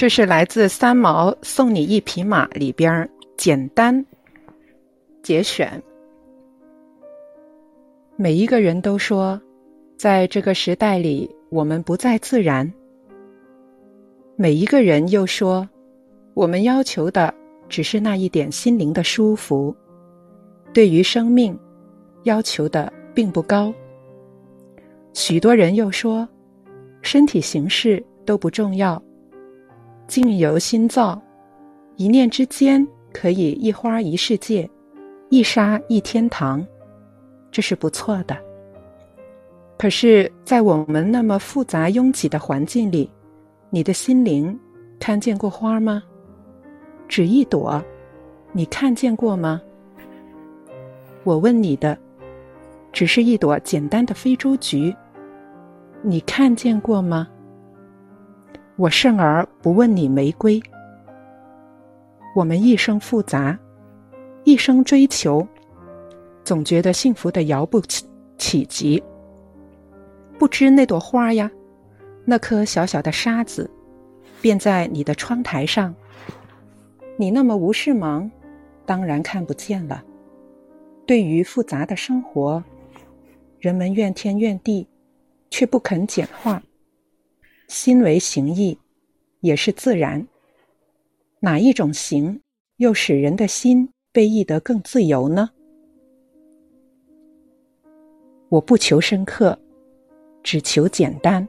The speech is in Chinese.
这是来自三毛送你一匹马里边简单节选。每一个人都说，在这个时代里，我们不再自然。每一个人又说，我们要求的只是那一点心灵的舒服，对于生命要求的并不高。许多人又说，身体形式都不重要。境由心造，一念之间可以一花一世界，一沙一天堂，这是不错的。可是，在我们那么复杂拥挤的环境里，你的心灵看见过花吗？只一朵，你看见过吗？我问你的，只是一朵简单的非洲菊，你看见过吗？我甚而不问你玫瑰。我们一生复杂，一生追求，总觉得幸福的遥不起企及。不知那朵花呀，那颗小小的沙子，便在你的窗台上。你那么无事忙，当然看不见了。对于复杂的生活，人们怨天怨地，却不肯简化。心为形意，也是自然。哪一种形，又使人的心被译得更自由呢？我不求深刻，只求简单。